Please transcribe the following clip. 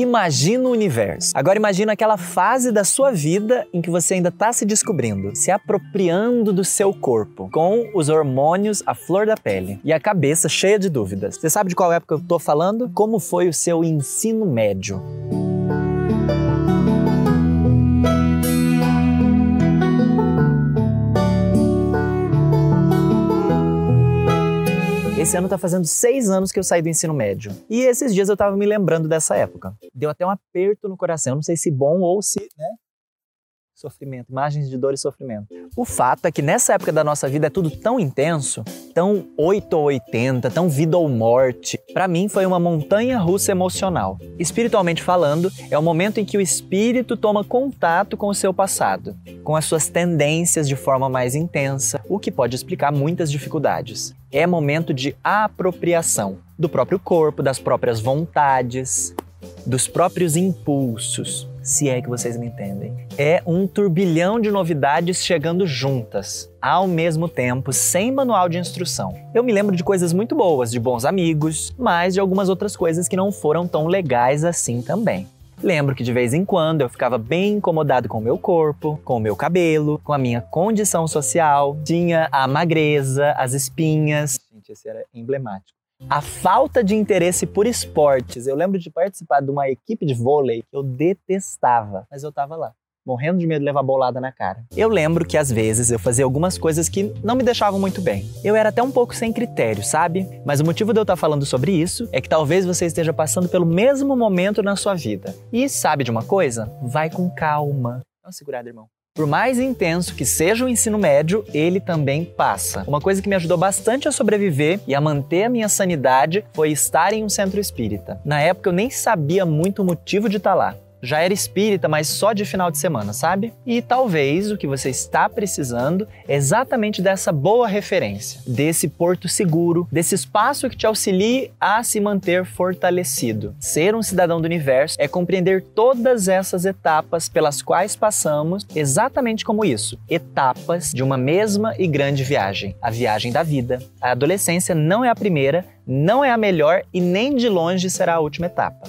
Imagina o universo. Agora imagina aquela fase da sua vida em que você ainda está se descobrindo, se apropriando do seu corpo, com os hormônios à flor da pele e a cabeça cheia de dúvidas. Você sabe de qual época eu estou falando? Como foi o seu ensino médio? Esse ano tá fazendo seis anos que eu saí do ensino médio. E esses dias eu tava me lembrando dessa época. Deu até um aperto no coração. Não sei se bom ou se, né? Sofrimento, imagens de dor e sofrimento. O fato é que nessa época da nossa vida é tudo tão intenso, tão 8 ou 80, tão vida ou morte. Para mim foi uma montanha russa emocional. Espiritualmente falando, é o momento em que o espírito toma contato com o seu passado, com as suas tendências de forma mais intensa, o que pode explicar muitas dificuldades. É momento de apropriação do próprio corpo, das próprias vontades, dos próprios impulsos se é que vocês me entendem. É um turbilhão de novidades chegando juntas, ao mesmo tempo, sem manual de instrução. Eu me lembro de coisas muito boas, de bons amigos, mas de algumas outras coisas que não foram tão legais assim também. Lembro que de vez em quando eu ficava bem incomodado com o meu corpo, com o meu cabelo, com a minha condição social, tinha a magreza, as espinhas. Gente, esse era emblemático. A falta de interesse por esportes. Eu lembro de participar de uma equipe de vôlei que eu detestava, mas eu tava lá morrendo de medo de levar bolada na cara. Eu lembro que às vezes eu fazia algumas coisas que não me deixavam muito bem. Eu era até um pouco sem critério, sabe? Mas o motivo de eu estar falando sobre isso é que talvez você esteja passando pelo mesmo momento na sua vida. E sabe de uma coisa? Vai com calma. Dá uma segurada, irmão. Por mais intenso que seja o ensino médio, ele também passa. Uma coisa que me ajudou bastante a sobreviver e a manter a minha sanidade foi estar em um centro espírita. Na época eu nem sabia muito o motivo de estar lá já era espírita, mas só de final de semana, sabe? E talvez o que você está precisando é exatamente dessa boa referência, desse porto seguro, desse espaço que te auxilie a se manter fortalecido. Ser um cidadão do universo é compreender todas essas etapas pelas quais passamos, exatamente como isso, etapas de uma mesma e grande viagem, a viagem da vida. A adolescência não é a primeira, não é a melhor e nem de longe será a última etapa.